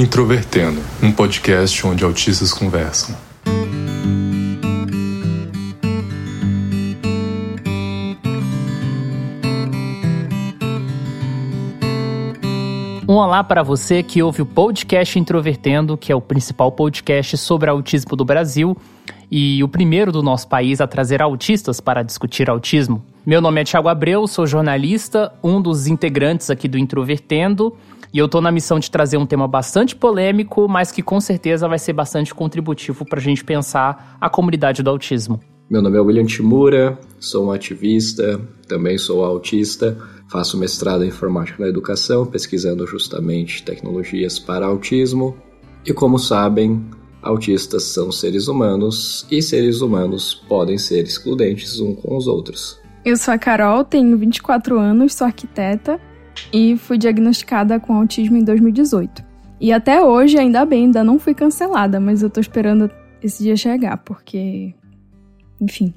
Introvertendo, um podcast onde autistas conversam. Um olá para você que ouve o podcast Introvertendo, que é o principal podcast sobre autismo do Brasil e o primeiro do nosso país a trazer autistas para discutir autismo. Meu nome é Thiago Abreu, sou jornalista, um dos integrantes aqui do Introvertendo, e eu estou na missão de trazer um tema bastante polêmico, mas que com certeza vai ser bastante contributivo para a gente pensar a comunidade do autismo. Meu nome é William Timura, sou um ativista, também sou autista, faço mestrado em informática na educação, pesquisando justamente tecnologias para autismo. E como sabem, autistas são seres humanos e seres humanos podem ser excludentes uns com os outros. Eu sou a Carol, tenho 24 anos, sou arquiteta e fui diagnosticada com autismo em 2018. E até hoje, ainda bem, ainda não fui cancelada, mas eu tô esperando esse dia chegar, porque enfim.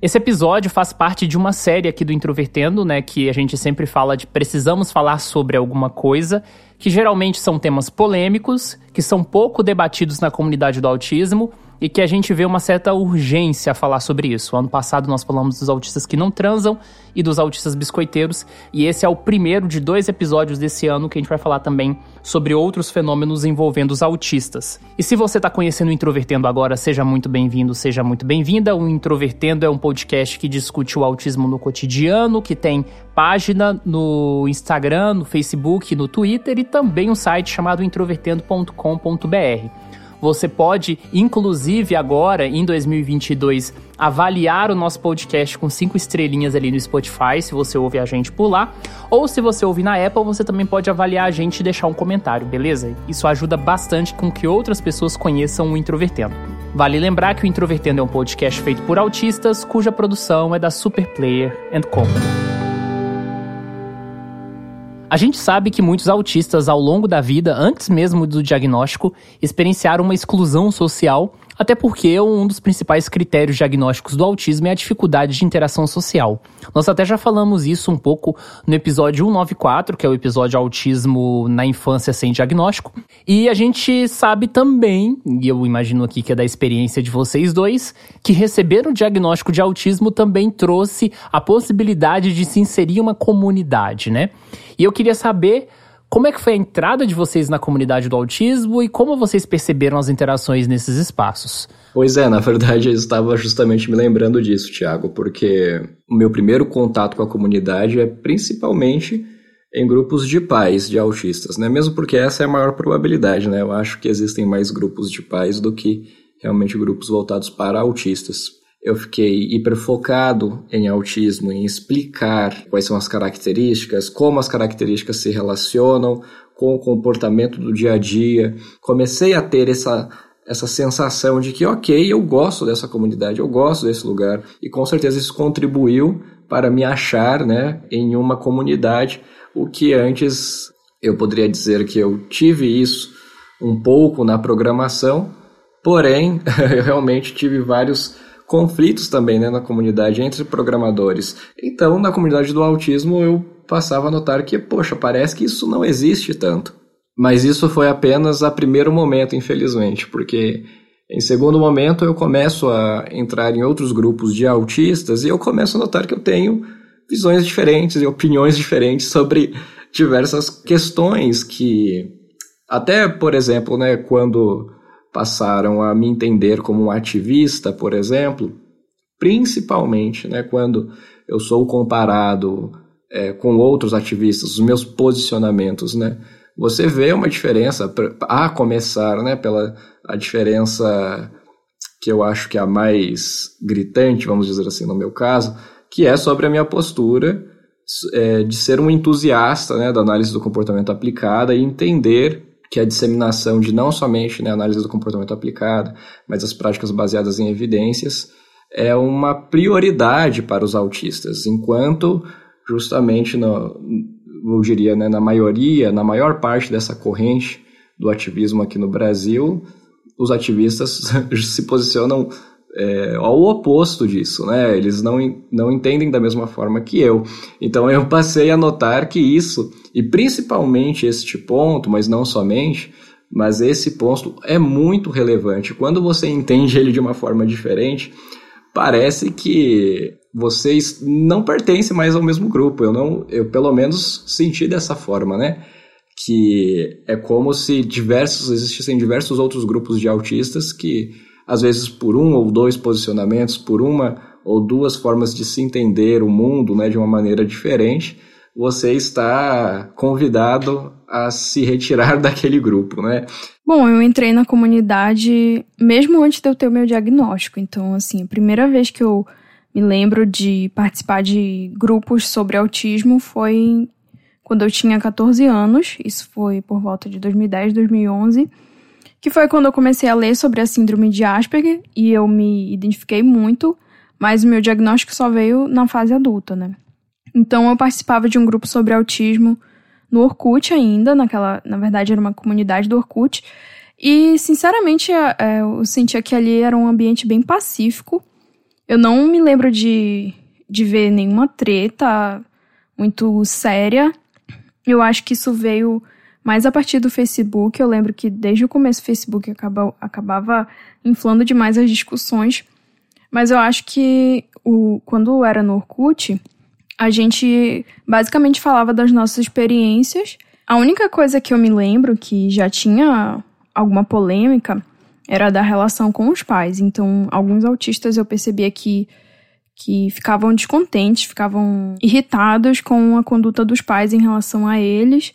Esse episódio faz parte de uma série aqui do Introvertendo, né? Que a gente sempre fala de precisamos falar sobre alguma coisa, que geralmente são temas polêmicos, que são pouco debatidos na comunidade do autismo e que a gente vê uma certa urgência a falar sobre isso. Ano passado nós falamos dos autistas que não transam e dos autistas biscoiteiros, e esse é o primeiro de dois episódios desse ano que a gente vai falar também sobre outros fenômenos envolvendo os autistas. E se você está conhecendo o Introvertendo agora, seja muito bem-vindo, seja muito bem-vinda. O Introvertendo é um podcast que discute o autismo no cotidiano, que tem página no Instagram, no Facebook, no Twitter e também um site chamado introvertendo.com.br. Você pode, inclusive agora, em 2022, avaliar o nosso podcast com cinco estrelinhas ali no Spotify, se você ouve a gente por lá. Ou se você ouve na Apple, você também pode avaliar a gente e deixar um comentário, beleza? Isso ajuda bastante com que outras pessoas conheçam o Introvertendo. Vale lembrar que o Introvertendo é um podcast feito por autistas, cuja produção é da Superplayer Company. A gente sabe que muitos autistas ao longo da vida, antes mesmo do diagnóstico, experienciaram uma exclusão social até porque um dos principais critérios diagnósticos do autismo é a dificuldade de interação social. Nós até já falamos isso um pouco no episódio 194, que é o episódio Autismo na Infância Sem Diagnóstico. E a gente sabe também, e eu imagino aqui que é da experiência de vocês dois, que receber o diagnóstico de autismo também trouxe a possibilidade de se inserir uma comunidade, né? E eu queria saber como é que foi a entrada de vocês na comunidade do autismo e como vocês perceberam as interações nesses espaços? Pois é, na verdade eu estava justamente me lembrando disso, Tiago, porque o meu primeiro contato com a comunidade é principalmente em grupos de pais de autistas, né? Mesmo porque essa é a maior probabilidade, né? Eu acho que existem mais grupos de pais do que realmente grupos voltados para autistas eu fiquei hiperfocado em autismo, em explicar quais são as características, como as características se relacionam com o comportamento do dia a dia. Comecei a ter essa essa sensação de que, ok, eu gosto dessa comunidade, eu gosto desse lugar, e com certeza isso contribuiu para me achar né, em uma comunidade, o que antes eu poderia dizer que eu tive isso um pouco na programação, porém, eu realmente tive vários conflitos também né, na comunidade entre programadores. Então, na comunidade do autismo, eu passava a notar que, poxa, parece que isso não existe tanto. Mas isso foi apenas a primeiro momento, infelizmente, porque em segundo momento eu começo a entrar em outros grupos de autistas e eu começo a notar que eu tenho visões diferentes e opiniões diferentes sobre diversas questões que até, por exemplo, né, quando passaram a me entender como um ativista, por exemplo, principalmente né, quando eu sou comparado é, com outros ativistas, os meus posicionamentos, né? Você vê uma diferença, a começar né, pela a diferença que eu acho que é a mais gritante, vamos dizer assim, no meu caso, que é sobre a minha postura é, de ser um entusiasta né, da análise do comportamento aplicada e entender que é a disseminação de não somente né, análise do comportamento aplicado, mas as práticas baseadas em evidências, é uma prioridade para os autistas, enquanto justamente, no, eu diria, né, na maioria, na maior parte dessa corrente do ativismo aqui no Brasil, os ativistas se posicionam é, ao oposto disso, né? Eles não, não entendem da mesma forma que eu. Então eu passei a notar que isso, e principalmente este ponto, mas não somente, mas esse ponto é muito relevante. Quando você entende ele de uma forma diferente, parece que vocês não pertencem mais ao mesmo grupo. Eu não, eu pelo menos senti dessa forma, né? Que é como se diversos existissem diversos outros grupos de autistas que às vezes por um ou dois posicionamentos, por uma ou duas formas de se entender o mundo, né, de uma maneira diferente, você está convidado a se retirar daquele grupo, né? Bom, eu entrei na comunidade mesmo antes de eu ter o meu diagnóstico. Então, assim, a primeira vez que eu me lembro de participar de grupos sobre autismo foi quando eu tinha 14 anos. Isso foi por volta de 2010, 2011. Que foi quando eu comecei a ler sobre a síndrome de Asperger e eu me identifiquei muito, mas o meu diagnóstico só veio na fase adulta, né? Então eu participava de um grupo sobre autismo no Orkut ainda, naquela, na verdade era uma comunidade do Orkut, e sinceramente é, eu sentia que ali era um ambiente bem pacífico. Eu não me lembro de, de ver nenhuma treta muito séria. Eu acho que isso veio mais a partir do Facebook. Eu lembro que desde o começo o Facebook acabava, acabava inflando demais as discussões. Mas eu acho que o, quando era no Orkut, a gente basicamente falava das nossas experiências. A única coisa que eu me lembro que já tinha alguma polêmica era da relação com os pais. Então, alguns autistas eu percebia que, que ficavam descontentes, ficavam irritados com a conduta dos pais em relação a eles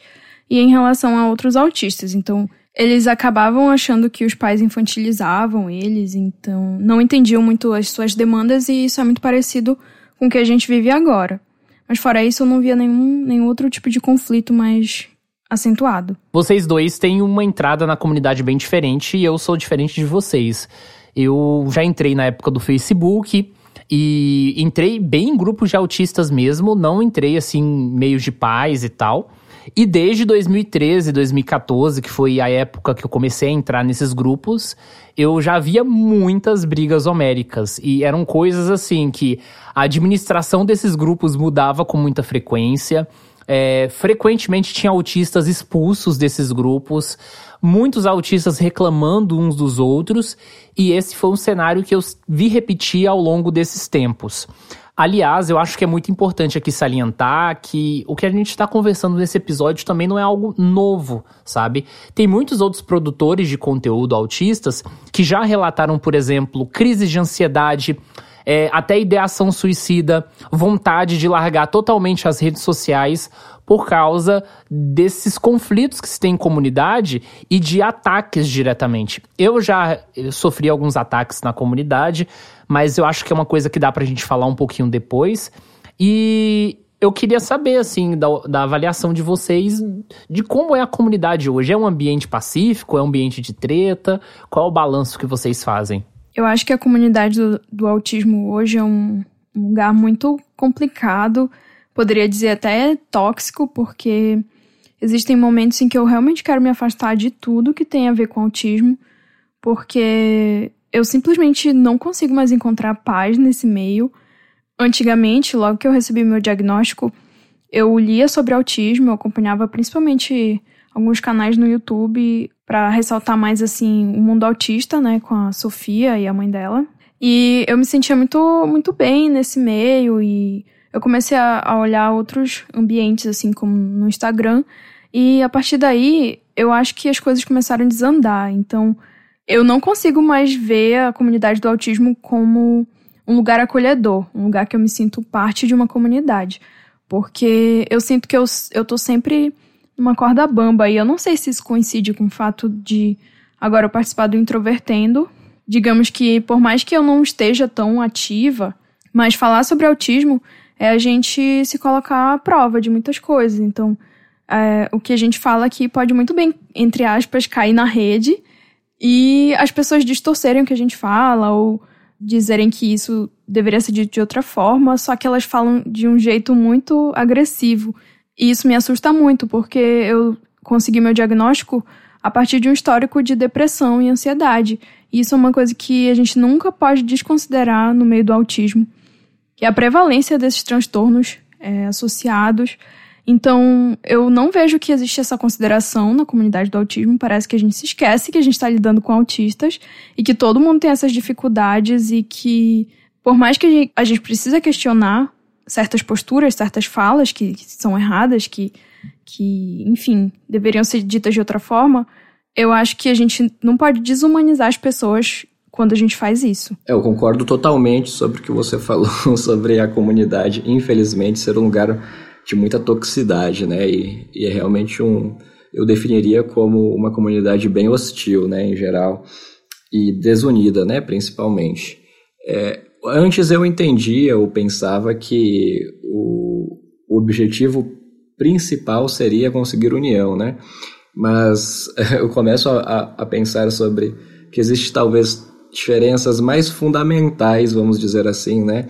e em relação a outros autistas. Então, eles acabavam achando que os pais infantilizavam eles, então não entendiam muito as suas demandas e isso é muito parecido com o que a gente vive agora. Mas fora isso, eu não via nenhum, nenhum outro tipo de conflito mais acentuado. Vocês dois têm uma entrada na comunidade bem diferente e eu sou diferente de vocês. Eu já entrei na época do Facebook e entrei bem em grupos de autistas mesmo, não entrei assim meios de pais e tal. E desde 2013, 2014, que foi a época que eu comecei a entrar nesses grupos, eu já via muitas brigas homéricas. E eram coisas assim que a administração desses grupos mudava com muita frequência. É, frequentemente tinha autistas expulsos desses grupos, muitos autistas reclamando uns dos outros, e esse foi um cenário que eu vi repetir ao longo desses tempos. Aliás, eu acho que é muito importante aqui salientar que o que a gente está conversando nesse episódio também não é algo novo, sabe? Tem muitos outros produtores de conteúdo autistas que já relataram, por exemplo, crises de ansiedade, é, até ideação suicida, vontade de largar totalmente as redes sociais por causa desses conflitos que se tem em comunidade e de ataques diretamente. Eu já sofri alguns ataques na comunidade, mas eu acho que é uma coisa que dá pra gente falar um pouquinho depois. E eu queria saber, assim, da, da, avaliação de vocês de como é a comunidade hoje. É um ambiente pacífico? É um ambiente de treta? Qual é o balanço que vocês fazem? Eu acho que a comunidade do, do autismo hoje é um, um lugar muito complicado, poderia dizer até tóxico, porque existem momentos em que eu realmente quero me afastar de tudo que tem a ver com autismo, porque eu simplesmente não consigo mais encontrar paz nesse meio. Antigamente, logo que eu recebi meu diagnóstico, eu lia sobre autismo, eu acompanhava principalmente alguns canais no YouTube para ressaltar mais assim o mundo autista, né, com a Sofia e a mãe dela. E eu me sentia muito muito bem nesse meio e eu comecei a, a olhar outros ambientes assim como no Instagram e a partir daí eu acho que as coisas começaram a desandar. Então, eu não consigo mais ver a comunidade do autismo como um lugar acolhedor, um lugar que eu me sinto parte de uma comunidade. Porque eu sinto que eu, eu tô sempre uma corda bamba. E eu não sei se isso coincide com o fato de agora eu participar do Introvertendo. Digamos que, por mais que eu não esteja tão ativa, mas falar sobre autismo é a gente se colocar à prova de muitas coisas. Então, é, o que a gente fala aqui pode muito bem, entre aspas, cair na rede e as pessoas distorcerem o que a gente fala ou dizerem que isso deveria ser dito de outra forma, só que elas falam de um jeito muito agressivo. E isso me assusta muito, porque eu consegui meu diagnóstico a partir de um histórico de depressão e ansiedade. E isso é uma coisa que a gente nunca pode desconsiderar no meio do autismo, que é a prevalência desses transtornos é, associados. Então, eu não vejo que existe essa consideração na comunidade do autismo. Parece que a gente se esquece que a gente está lidando com autistas e que todo mundo tem essas dificuldades e que, por mais que a gente, a gente precisa questionar certas posturas, certas falas que, que são erradas, que, que, enfim, deveriam ser ditas de outra forma, eu acho que a gente não pode desumanizar as pessoas quando a gente faz isso. Eu concordo totalmente sobre o que você falou sobre a comunidade, infelizmente, ser um lugar de muita toxicidade, né? E, e, é realmente um. Eu definiria como uma comunidade bem hostil, né, em geral, e desunida, né, principalmente. É, antes eu entendia ou pensava que o, o objetivo principal seria conseguir união, né? Mas eu começo a, a pensar sobre que existe talvez diferenças mais fundamentais, vamos dizer assim, né,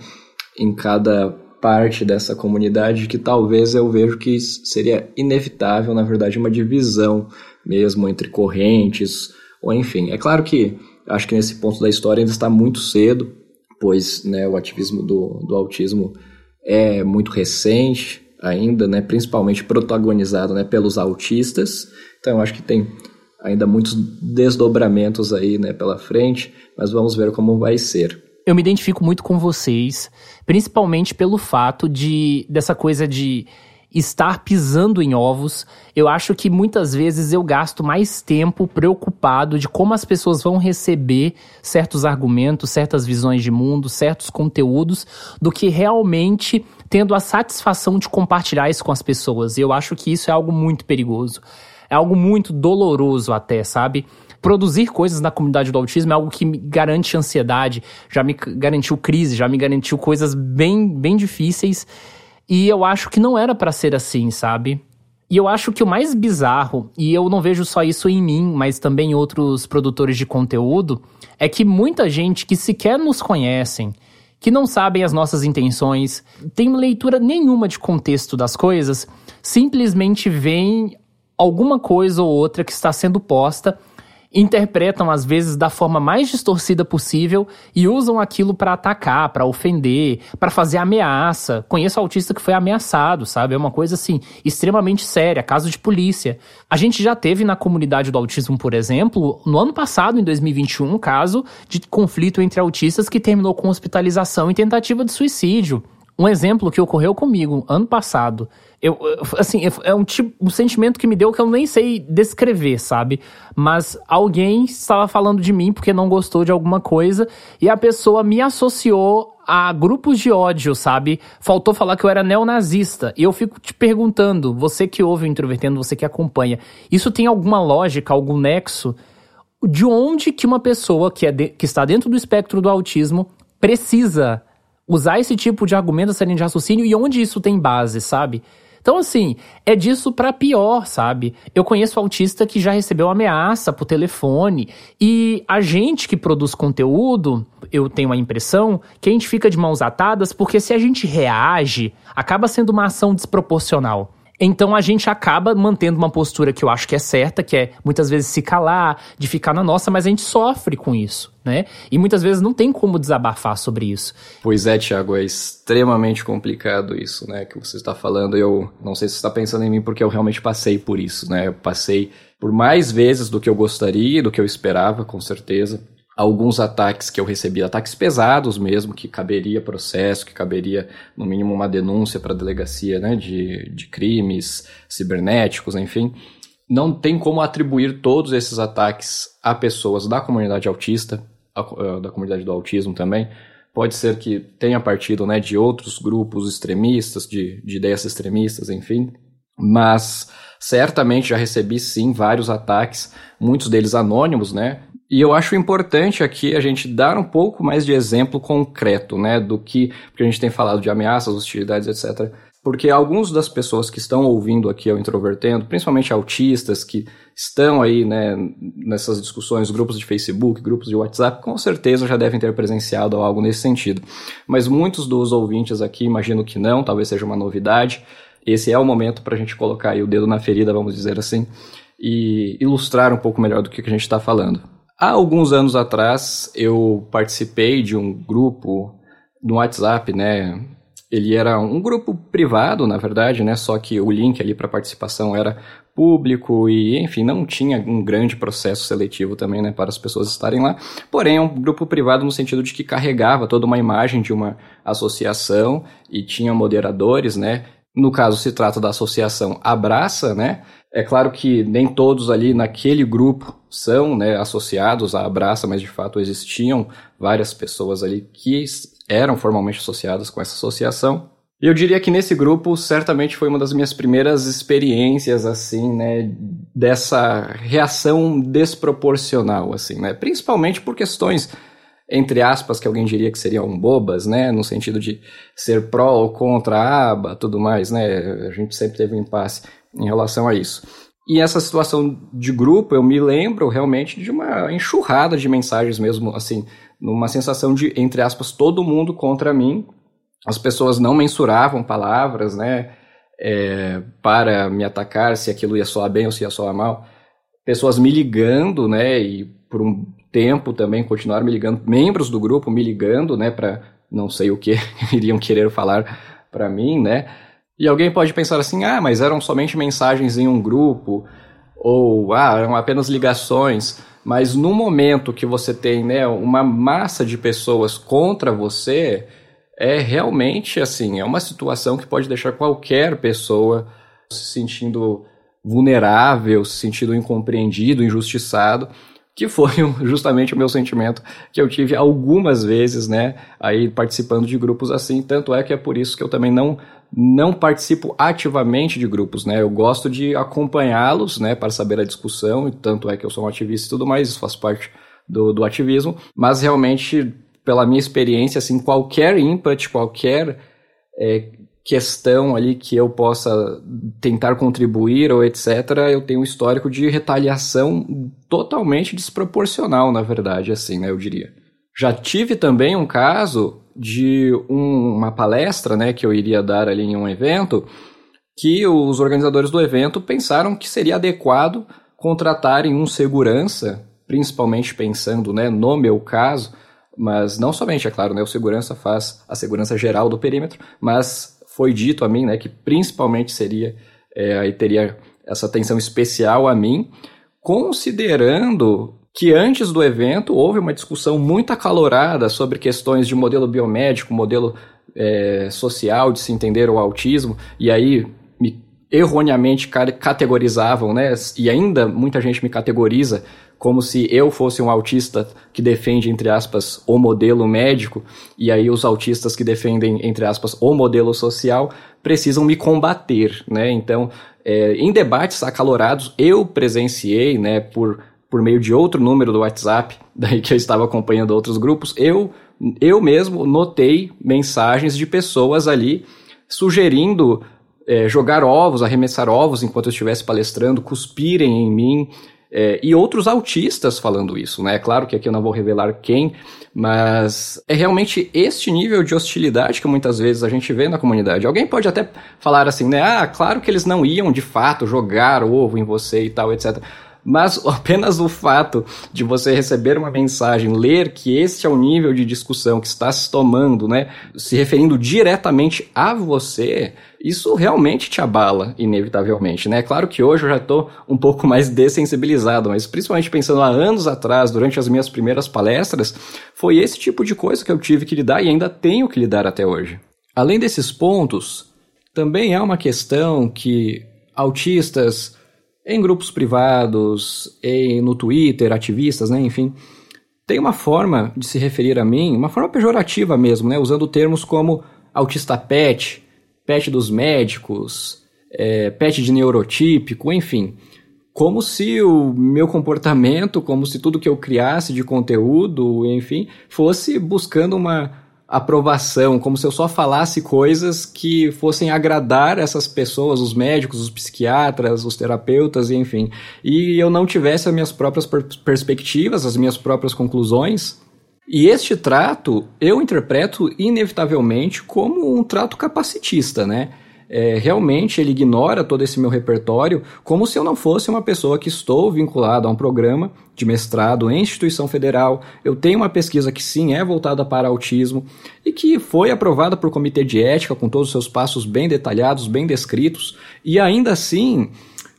em cada parte dessa comunidade que talvez eu vejo que seria inevitável, na verdade, uma divisão mesmo entre correntes, ou enfim. É claro que acho que nesse ponto da história ainda está muito cedo, pois né, o ativismo do, do autismo é muito recente ainda, né, principalmente protagonizado né, pelos autistas. Então, acho que tem ainda muitos desdobramentos aí né, pela frente, mas vamos ver como vai ser eu me identifico muito com vocês, principalmente pelo fato de dessa coisa de estar pisando em ovos. Eu acho que muitas vezes eu gasto mais tempo preocupado de como as pessoas vão receber certos argumentos, certas visões de mundo, certos conteúdos, do que realmente tendo a satisfação de compartilhar isso com as pessoas. E eu acho que isso é algo muito perigoso. É algo muito doloroso até, sabe? Produzir coisas na comunidade do autismo é algo que me garante ansiedade, já me garantiu crise, já me garantiu coisas bem, bem difíceis. E eu acho que não era para ser assim, sabe? E eu acho que o mais bizarro, e eu não vejo só isso em mim, mas também em outros produtores de conteúdo, é que muita gente que sequer nos conhecem, que não sabem as nossas intenções, tem leitura nenhuma de contexto das coisas, simplesmente vem alguma coisa ou outra que está sendo posta interpretam às vezes da forma mais distorcida possível e usam aquilo para atacar, para ofender, para fazer ameaça. Conheço autista que foi ameaçado, sabe? É uma coisa assim extremamente séria, caso de polícia. A gente já teve na comunidade do autismo, por exemplo, no ano passado, em 2021, um caso de conflito entre autistas que terminou com hospitalização e tentativa de suicídio. Um exemplo que ocorreu comigo ano passado. Eu, assim, é um tipo um sentimento que me deu que eu nem sei descrever, sabe? Mas alguém estava falando de mim porque não gostou de alguma coisa e a pessoa me associou a grupos de ódio, sabe? Faltou falar que eu era neonazista. E eu fico te perguntando, você que ouve o Introvertendo, você que acompanha, isso tem alguma lógica, algum nexo? De onde que uma pessoa que, é de, que está dentro do espectro do autismo precisa usar esse tipo de argumento essa linha de raciocínio e onde isso tem base, sabe? Então, assim, é disso para pior, sabe? Eu conheço autista que já recebeu ameaça por telefone e a gente que produz conteúdo, eu tenho a impressão que a gente fica de mãos atadas porque se a gente reage, acaba sendo uma ação desproporcional. Então a gente acaba mantendo uma postura que eu acho que é certa, que é muitas vezes se calar, de ficar na nossa, mas a gente sofre com isso, né? E muitas vezes não tem como desabafar sobre isso. Pois é, Tiago, é extremamente complicado isso, né, que você está falando. Eu não sei se você está pensando em mim porque eu realmente passei por isso, né? Eu passei por mais vezes do que eu gostaria, do que eu esperava, com certeza alguns ataques que eu recebi, ataques pesados mesmo, que caberia processo, que caberia no mínimo uma denúncia para a delegacia né, de, de crimes cibernéticos, enfim. Não tem como atribuir todos esses ataques a pessoas da comunidade autista, a, a, da comunidade do autismo também. Pode ser que tenha partido né, de outros grupos extremistas, de, de ideias extremistas, enfim. Mas certamente já recebi sim vários ataques, muitos deles anônimos, né? E eu acho importante aqui a gente dar um pouco mais de exemplo concreto, né, do que, porque a gente tem falado de ameaças, hostilidades, etc. Porque alguns das pessoas que estão ouvindo aqui ao Introvertendo, principalmente autistas que estão aí, né, nessas discussões, grupos de Facebook, grupos de WhatsApp, com certeza já devem ter presenciado algo nesse sentido. Mas muitos dos ouvintes aqui imagino que não, talvez seja uma novidade. Esse é o momento para a gente colocar o dedo na ferida, vamos dizer assim, e ilustrar um pouco melhor do que a gente está falando. Há alguns anos atrás, eu participei de um grupo no WhatsApp, né? ele era um grupo privado, na verdade, né? Só que o link ali para participação era público e, enfim, não tinha um grande processo seletivo também, né, para as pessoas estarem lá. Porém, é um grupo privado no sentido de que carregava toda uma imagem de uma associação e tinha moderadores, né? No caso, se trata da associação Abraça, né? É claro que nem todos ali naquele grupo são né, associados à Abraça, mas de fato existiam várias pessoas ali que eram formalmente associadas com essa associação. E eu diria que nesse grupo certamente foi uma das minhas primeiras experiências assim, né, dessa reação desproporcional assim, né? Principalmente por questões entre aspas que alguém diria que seriam bobas, né, no sentido de ser pró ou contra a aba, tudo mais, né? A gente sempre teve um impasse em relação a isso. E essa situação de grupo, eu me lembro realmente de uma enxurrada de mensagens mesmo, assim, numa sensação de, entre aspas, todo mundo contra mim, as pessoas não mensuravam palavras, né, é, para me atacar, se aquilo ia soar bem ou se ia soar mal. Pessoas me ligando, né, e por um tempo também continuaram me ligando, membros do grupo me ligando, né, para não sei o que iriam querer falar para mim, né. E alguém pode pensar assim, ah, mas eram somente mensagens em um grupo, ou ah, eram apenas ligações. Mas no momento que você tem, né, uma massa de pessoas contra você, é realmente assim, é uma situação que pode deixar qualquer pessoa se sentindo vulnerável, se sentindo incompreendido, injustiçado, que foi justamente o meu sentimento que eu tive algumas vezes, né, aí participando de grupos assim, tanto é que é por isso que eu também não não participo ativamente de grupos, né? Eu gosto de acompanhá-los, né, para saber a discussão, e tanto é que eu sou um ativista e tudo mais, isso faz parte do, do ativismo, mas realmente pela minha experiência, assim, qualquer input, qualquer é, questão ali que eu possa tentar contribuir ou etc., eu tenho um histórico de retaliação totalmente desproporcional, na verdade, assim, né, eu diria. Já tive também um caso de um, uma palestra, né, que eu iria dar ali em um evento, que os organizadores do evento pensaram que seria adequado contratarem um segurança, principalmente pensando, né, no meu caso, mas não somente, é claro, né, o segurança faz a segurança geral do perímetro, mas foi dito a mim, né, que principalmente seria, é, aí teria essa atenção especial a mim, considerando que antes do evento houve uma discussão muito acalorada sobre questões de modelo biomédico, modelo é, social, de se entender o autismo, e aí me erroneamente categorizavam, né, e ainda muita gente me categoriza como se eu fosse um autista que defende, entre aspas, o modelo médico, e aí os autistas que defendem, entre aspas, o modelo social, precisam me combater, né? Então, é, em debates acalorados, eu presenciei, né, por, por meio de outro número do WhatsApp, daí que eu estava acompanhando outros grupos, eu, eu mesmo notei mensagens de pessoas ali sugerindo é, jogar ovos, arremessar ovos enquanto eu estivesse palestrando, cuspirem em mim, é, e outros autistas falando isso, né? É claro que aqui eu não vou revelar quem, mas é realmente este nível de hostilidade que muitas vezes a gente vê na comunidade. Alguém pode até falar assim, né? Ah, claro que eles não iam de fato jogar ovo em você e tal, etc. Mas apenas o fato de você receber uma mensagem, ler que este é o nível de discussão que está se tomando, né, se referindo diretamente a você, isso realmente te abala, inevitavelmente, né? Claro que hoje eu já estou um pouco mais dessensibilizado, mas principalmente pensando há anos atrás, durante as minhas primeiras palestras, foi esse tipo de coisa que eu tive que lidar e ainda tenho que lidar até hoje. Além desses pontos, também há uma questão que autistas em grupos privados, em, no Twitter, ativistas, né, enfim, tem uma forma de se referir a mim, uma forma pejorativa mesmo, né, usando termos como autista pet, pet dos médicos, é, pet de neurotípico, enfim. Como se o meu comportamento, como se tudo que eu criasse de conteúdo, enfim, fosse buscando uma aprovação, como se eu só falasse coisas que fossem agradar essas pessoas, os médicos, os psiquiatras, os terapeutas, enfim. E eu não tivesse as minhas próprias per perspectivas, as minhas próprias conclusões e este trato eu interpreto inevitavelmente como um trato capacitista, né? é, realmente ele ignora todo esse meu repertório como se eu não fosse uma pessoa que estou vinculado a um programa de mestrado em instituição federal. Eu tenho uma pesquisa que sim é voltada para autismo e que foi aprovada por comitê de ética com todos os seus passos bem detalhados, bem descritos, e ainda assim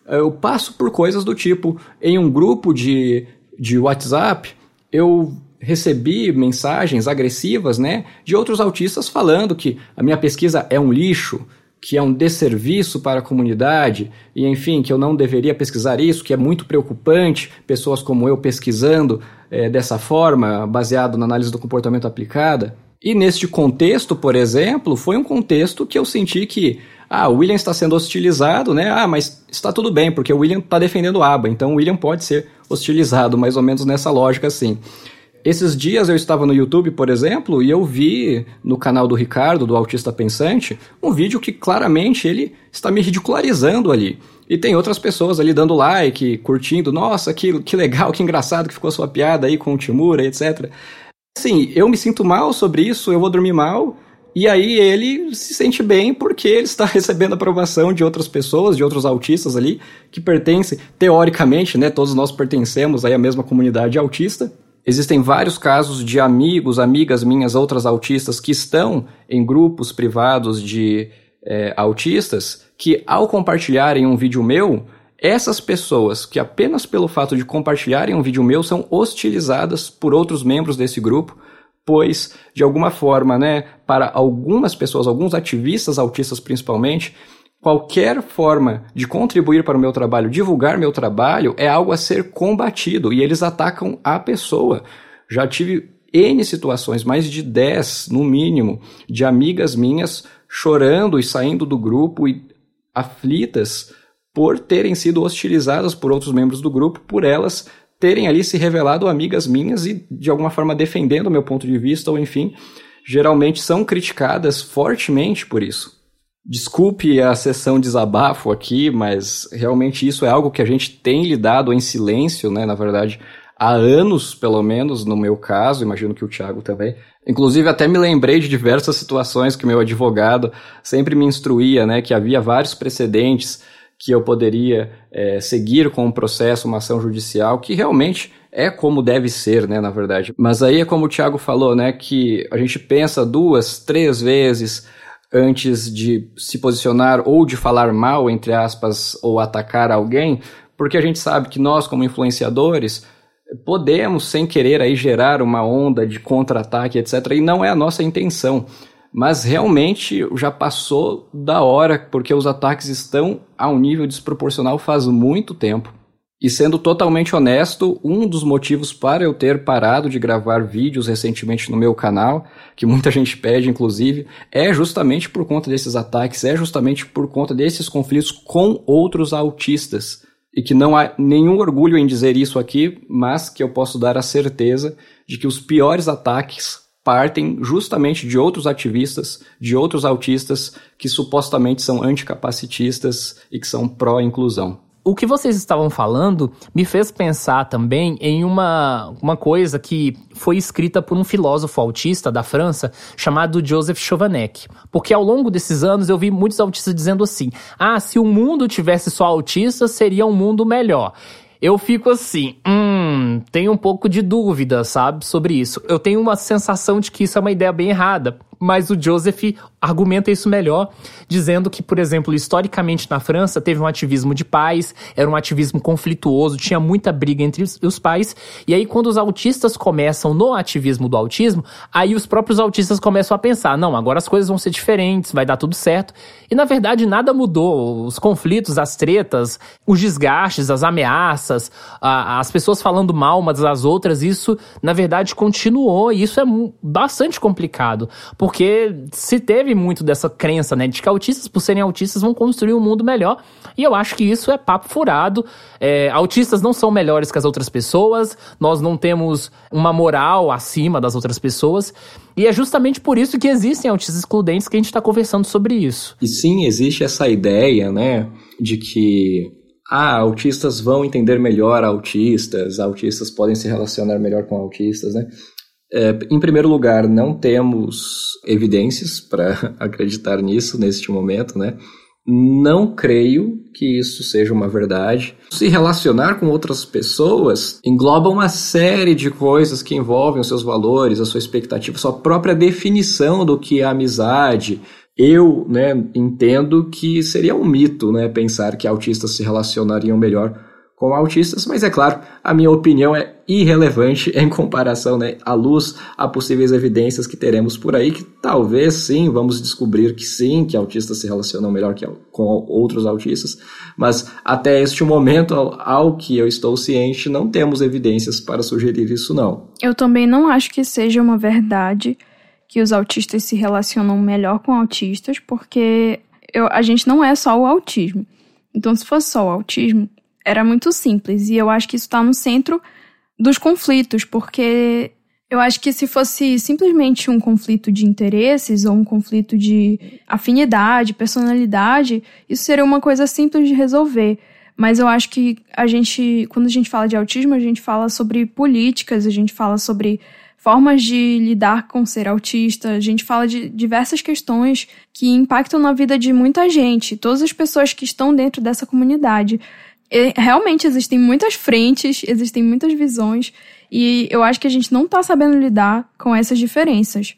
eu passo por coisas do tipo em um grupo de, de WhatsApp eu recebi mensagens agressivas, né, de outros autistas falando que a minha pesquisa é um lixo, que é um desserviço para a comunidade, e enfim, que eu não deveria pesquisar isso, que é muito preocupante pessoas como eu pesquisando é, dessa forma, baseado na análise do comportamento aplicada. E neste contexto, por exemplo, foi um contexto que eu senti que ah, o William está sendo hostilizado, né? Ah, mas está tudo bem, porque o William está defendendo o ABA, então o William pode ser hostilizado, mais ou menos nessa lógica assim. Esses dias eu estava no YouTube, por exemplo, e eu vi no canal do Ricardo, do Autista Pensante, um vídeo que claramente ele está me ridicularizando ali. E tem outras pessoas ali dando like, curtindo, nossa, que, que legal, que engraçado que ficou a sua piada aí com o Timura, etc. Assim, eu me sinto mal sobre isso, eu vou dormir mal, e aí ele se sente bem porque ele está recebendo aprovação de outras pessoas, de outros autistas ali, que pertencem, teoricamente, né, todos nós pertencemos aí à mesma comunidade autista, Existem vários casos de amigos, amigas minhas, outras autistas, que estão em grupos privados de é, autistas, que ao compartilharem um vídeo meu, essas pessoas que apenas pelo fato de compartilharem um vídeo meu são hostilizadas por outros membros desse grupo, pois, de alguma forma, né, para algumas pessoas, alguns ativistas autistas principalmente, qualquer forma de contribuir para o meu trabalho, divulgar meu trabalho, é algo a ser combatido e eles atacam a pessoa. Já tive N situações, mais de 10 no mínimo, de amigas minhas chorando e saindo do grupo e aflitas por terem sido hostilizadas por outros membros do grupo, por elas terem ali se revelado amigas minhas e de alguma forma defendendo o meu ponto de vista, ou enfim, geralmente são criticadas fortemente por isso. Desculpe a sessão desabafo aqui, mas realmente isso é algo que a gente tem lidado em silêncio, né? Na verdade, há anos, pelo menos, no meu caso, imagino que o Thiago também. Inclusive, até me lembrei de diversas situações que meu advogado sempre me instruía, né? Que havia vários precedentes que eu poderia é, seguir com um processo, uma ação judicial, que realmente é como deve ser, né, na verdade. Mas aí é como o Thiago falou, né, que a gente pensa duas, três vezes antes de se posicionar ou de falar mal, entre aspas, ou atacar alguém, porque a gente sabe que nós, como influenciadores, podemos, sem querer, aí gerar uma onda de contra-ataque, etc. E não é a nossa intenção. Mas realmente já passou da hora, porque os ataques estão a um nível desproporcional faz muito tempo. E sendo totalmente honesto, um dos motivos para eu ter parado de gravar vídeos recentemente no meu canal, que muita gente pede inclusive, é justamente por conta desses ataques, é justamente por conta desses conflitos com outros autistas. E que não há nenhum orgulho em dizer isso aqui, mas que eu posso dar a certeza de que os piores ataques partem justamente de outros ativistas, de outros autistas que supostamente são anticapacitistas e que são pró-inclusão o que vocês estavam falando me fez pensar também em uma, uma coisa que foi escrita por um filósofo autista da França chamado Joseph Chovanec. Porque ao longo desses anos eu vi muitos autistas dizendo assim: ah, se o mundo tivesse só autistas, seria um mundo melhor. Eu fico assim, hum, tenho um pouco de dúvida, sabe, sobre isso. Eu tenho uma sensação de que isso é uma ideia bem errada. Mas o Joseph argumenta isso melhor, dizendo que, por exemplo, historicamente na França teve um ativismo de pais, era um ativismo conflituoso, tinha muita briga entre os pais, e aí quando os autistas começam no ativismo do autismo, aí os próprios autistas começam a pensar: não, agora as coisas vão ser diferentes, vai dar tudo certo. E na verdade nada mudou. Os conflitos, as tretas, os desgastes, as ameaças, a, as pessoas falando mal umas das outras, isso na verdade continuou, e isso é bastante complicado. Porque se teve muito dessa crença, né, de que autistas, por serem autistas, vão construir um mundo melhor. E eu acho que isso é papo furado. É, autistas não são melhores que as outras pessoas, nós não temos uma moral acima das outras pessoas. E é justamente por isso que existem autistas excludentes que a gente está conversando sobre isso. E sim, existe essa ideia, né, de que ah, autistas vão entender melhor autistas, autistas podem se relacionar melhor com autistas, né? É, em primeiro lugar, não temos evidências para acreditar nisso neste momento, né? Não creio que isso seja uma verdade. Se relacionar com outras pessoas engloba uma série de coisas que envolvem os seus valores, a sua expectativa, a sua própria definição do que é amizade. Eu, né, entendo que seria um mito, né, pensar que autistas se relacionariam melhor com autistas, mas é claro, a minha opinião é irrelevante em comparação, né, à luz a possíveis evidências que teremos por aí, que talvez sim, vamos descobrir que sim, que autistas se relacionam melhor que com outros autistas, mas até este momento, ao, ao que eu estou ciente, não temos evidências para sugerir isso não. Eu também não acho que seja uma verdade que os autistas se relacionam melhor com autistas, porque eu, a gente não é só o autismo. Então, se fosse só o autismo, era muito simples. E eu acho que isso está no centro dos conflitos, porque eu acho que se fosse simplesmente um conflito de interesses ou um conflito de afinidade, personalidade, isso seria uma coisa simples de resolver. Mas eu acho que a gente, quando a gente fala de autismo, a gente fala sobre políticas, a gente fala sobre formas de lidar com ser autista, a gente fala de diversas questões que impactam na vida de muita gente, todas as pessoas que estão dentro dessa comunidade realmente existem muitas frentes, existem muitas visões, e eu acho que a gente não tá sabendo lidar com essas diferenças.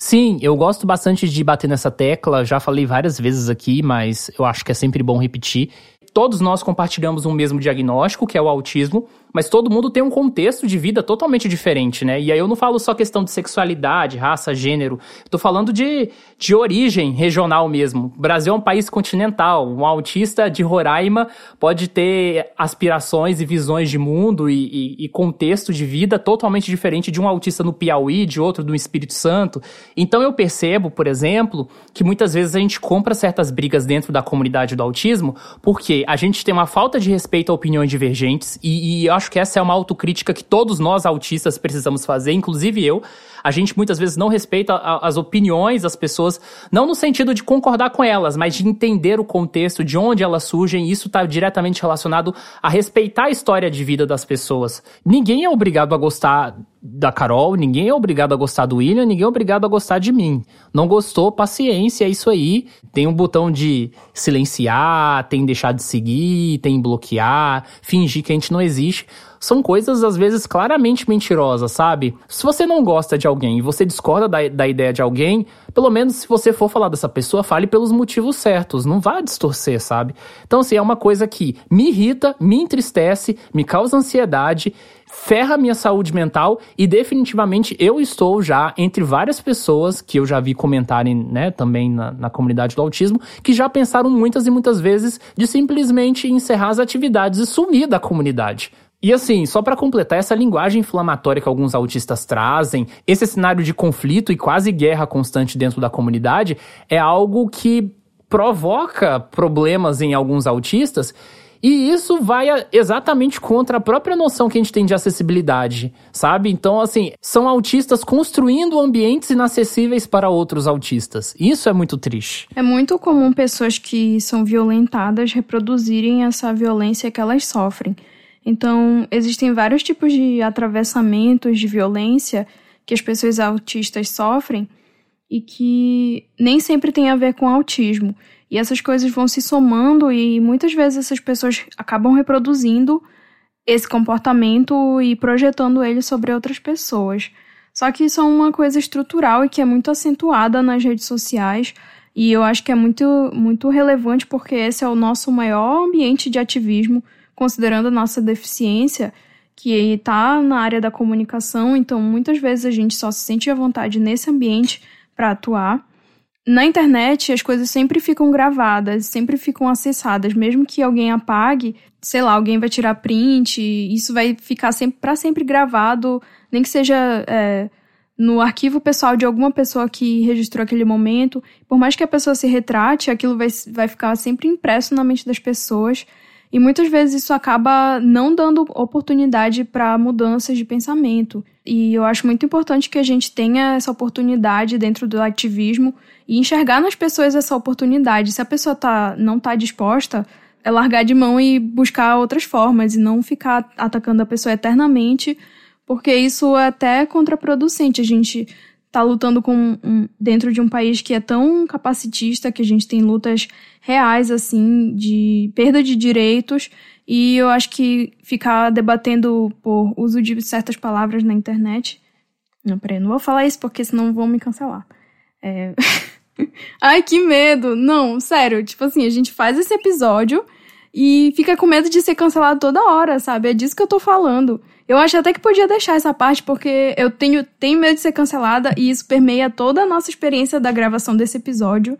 Sim, eu gosto bastante de bater nessa tecla, já falei várias vezes aqui, mas eu acho que é sempre bom repetir. Todos nós compartilhamos um mesmo diagnóstico, que é o autismo, mas todo mundo tem um contexto de vida totalmente diferente, né? E aí eu não falo só questão de sexualidade, raça, gênero, tô falando de, de origem regional mesmo. O Brasil é um país continental, um autista de Roraima pode ter aspirações e visões de mundo e, e, e contexto de vida totalmente diferente de um autista no Piauí, de outro do Espírito Santo. Então eu percebo, por exemplo, que muitas vezes a gente compra certas brigas dentro da comunidade do autismo porque a gente tem uma falta de respeito a opiniões divergentes e, e eu acho acho que essa é uma autocrítica que todos nós autistas precisamos fazer, inclusive eu. A gente muitas vezes não respeita as opiniões das pessoas, não no sentido de concordar com elas, mas de entender o contexto, de onde elas surgem, isso está diretamente relacionado a respeitar a história de vida das pessoas. Ninguém é obrigado a gostar da Carol, ninguém é obrigado a gostar do William, ninguém é obrigado a gostar de mim. Não gostou, paciência, é isso aí. Tem um botão de silenciar, tem deixar de seguir, tem bloquear, fingir que a gente não existe são coisas às vezes claramente mentirosas, sabe? Se você não gosta de alguém e você discorda da, da ideia de alguém, pelo menos se você for falar dessa pessoa, fale pelos motivos certos, não vá distorcer, sabe? Então, assim, é uma coisa que me irrita, me entristece, me causa ansiedade ferra minha saúde mental e definitivamente eu estou já entre várias pessoas que eu já vi comentarem, né, também na, na, comunidade do autismo, que já pensaram muitas e muitas vezes de simplesmente encerrar as atividades e sumir da comunidade. E assim, só para completar essa linguagem inflamatória que alguns autistas trazem, esse cenário de conflito e quase guerra constante dentro da comunidade é algo que provoca problemas em alguns autistas e isso vai exatamente contra a própria noção que a gente tem de acessibilidade, sabe? Então, assim, são autistas construindo ambientes inacessíveis para outros autistas. Isso é muito triste. É muito comum pessoas que são violentadas reproduzirem essa violência que elas sofrem. Então, existem vários tipos de atravessamentos de violência que as pessoas autistas sofrem e que nem sempre tem a ver com autismo. E essas coisas vão se somando e muitas vezes essas pessoas acabam reproduzindo esse comportamento e projetando ele sobre outras pessoas. Só que isso é uma coisa estrutural e que é muito acentuada nas redes sociais. E eu acho que é muito, muito relevante porque esse é o nosso maior ambiente de ativismo considerando a nossa deficiência, que está na área da comunicação, então muitas vezes a gente só se sente à vontade nesse ambiente para atuar. Na internet, as coisas sempre ficam gravadas, sempre ficam acessadas, mesmo que alguém apague, sei lá, alguém vai tirar print, isso vai ficar sempre para sempre gravado, nem que seja é, no arquivo pessoal de alguma pessoa que registrou aquele momento. Por mais que a pessoa se retrate, aquilo vai, vai ficar sempre impresso na mente das pessoas. E muitas vezes isso acaba não dando oportunidade para mudanças de pensamento. E eu acho muito importante que a gente tenha essa oportunidade dentro do ativismo e enxergar nas pessoas essa oportunidade. Se a pessoa tá, não está disposta, é largar de mão e buscar outras formas e não ficar atacando a pessoa eternamente porque isso é até contraproducente. A gente tá lutando com um, dentro de um país que é tão capacitista, que a gente tem lutas reais, assim, de perda de direitos, e eu acho que ficar debatendo por uso de certas palavras na internet. Não, peraí, não vou falar isso porque senão vão me cancelar. É. Ai, que medo! Não, sério, tipo assim, a gente faz esse episódio e fica com medo de ser cancelado toda hora, sabe? É disso que eu tô falando. Eu acho até que podia deixar essa parte, porque eu tenho, tenho medo de ser cancelada e isso permeia toda a nossa experiência da gravação desse episódio.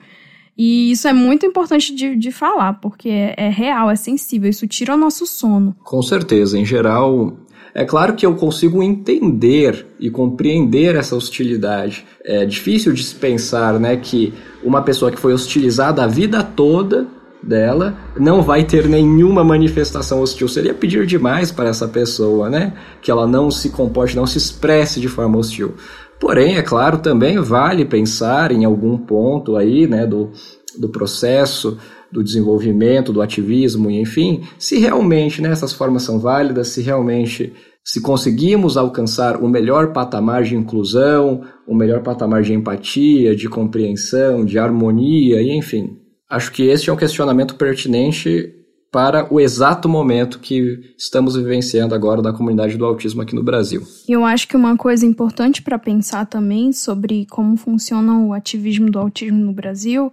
E isso é muito importante de, de falar, porque é, é real, é sensível, isso tira o nosso sono. Com certeza, em geral, é claro que eu consigo entender e compreender essa hostilidade. É difícil de se pensar, né, que uma pessoa que foi hostilizada a vida toda dela não vai ter nenhuma manifestação hostil. Seria pedir demais para essa pessoa, né? Que ela não se comporte, não se expresse de forma hostil. Porém, é claro, também vale pensar em algum ponto aí, né, do, do processo, do desenvolvimento, do ativismo, enfim, se realmente né, essas formas são válidas, se realmente se conseguimos alcançar o melhor patamar de inclusão, o melhor patamar de empatia, de compreensão, de harmonia, e enfim, Acho que este é um questionamento pertinente para o exato momento que estamos vivenciando agora da comunidade do autismo aqui no Brasil. Eu acho que uma coisa importante para pensar também sobre como funciona o ativismo do autismo no Brasil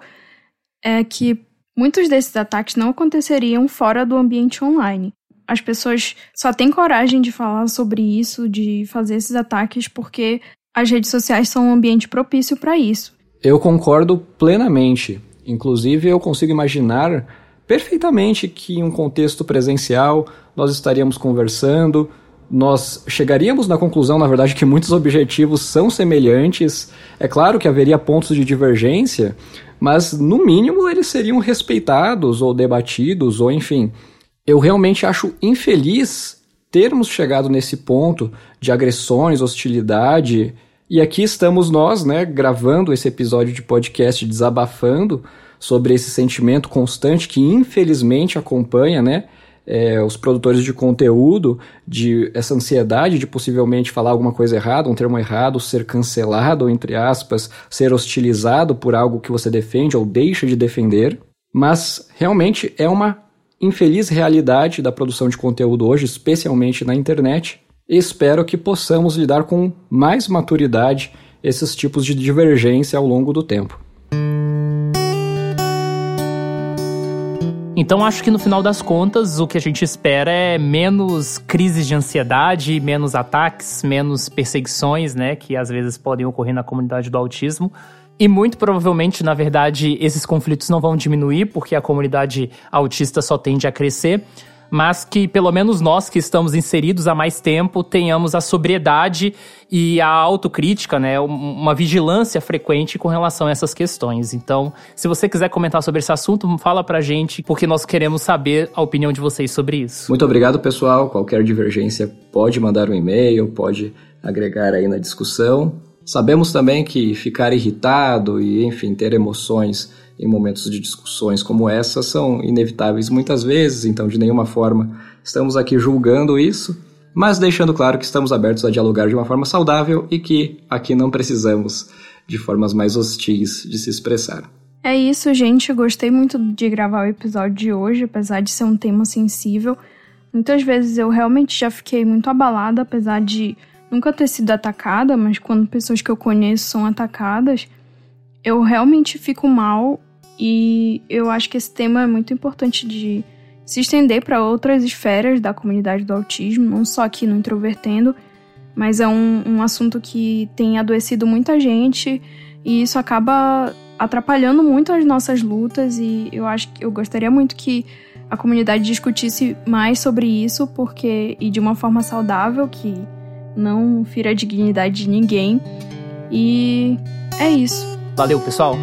é que muitos desses ataques não aconteceriam fora do ambiente online. As pessoas só têm coragem de falar sobre isso, de fazer esses ataques, porque as redes sociais são um ambiente propício para isso. Eu concordo plenamente. Inclusive, eu consigo imaginar perfeitamente que em um contexto presencial nós estaríamos conversando, nós chegaríamos na conclusão, na verdade, que muitos objetivos são semelhantes. É claro que haveria pontos de divergência, mas no mínimo eles seriam respeitados ou debatidos, ou enfim. Eu realmente acho infeliz termos chegado nesse ponto de agressões, hostilidade e aqui estamos nós, né, gravando esse episódio de podcast desabafando sobre esse sentimento constante que infelizmente acompanha, né, é, os produtores de conteúdo, de essa ansiedade de possivelmente falar alguma coisa errada, um termo errado, ser cancelado, entre aspas, ser hostilizado por algo que você defende ou deixa de defender. Mas realmente é uma infeliz realidade da produção de conteúdo hoje, especialmente na internet, espero que possamos lidar com mais maturidade esses tipos de divergência ao longo do tempo. Então acho que no final das contas o que a gente espera é menos crises de ansiedade, menos ataques, menos perseguições, né, que às vezes podem ocorrer na comunidade do autismo. E muito provavelmente, na verdade, esses conflitos não vão diminuir, porque a comunidade autista só tende a crescer mas que pelo menos nós que estamos inseridos há mais tempo tenhamos a sobriedade e a autocrítica, né, uma vigilância frequente com relação a essas questões. Então, se você quiser comentar sobre esse assunto, fala pra gente, porque nós queremos saber a opinião de vocês sobre isso. Muito obrigado, pessoal. Qualquer divergência pode mandar um e-mail, pode agregar aí na discussão. Sabemos também que ficar irritado e, enfim, ter emoções em momentos de discussões como essa são inevitáveis muitas vezes, então de nenhuma forma estamos aqui julgando isso, mas deixando claro que estamos abertos a dialogar de uma forma saudável e que aqui não precisamos de formas mais hostis de se expressar. É isso, gente. Eu gostei muito de gravar o episódio de hoje, apesar de ser um tema sensível. Muitas vezes eu realmente já fiquei muito abalada, apesar de nunca ter sido atacada, mas quando pessoas que eu conheço são atacadas, eu realmente fico mal e eu acho que esse tema é muito importante de se estender para outras esferas da comunidade do autismo, não só aqui no Introvertendo, mas é um, um assunto que tem adoecido muita gente e isso acaba atrapalhando muito as nossas lutas e eu acho que eu gostaria muito que a comunidade discutisse mais sobre isso, porque e de uma forma saudável que não fira a dignidade de ninguém. E é isso. Valeu, pessoal.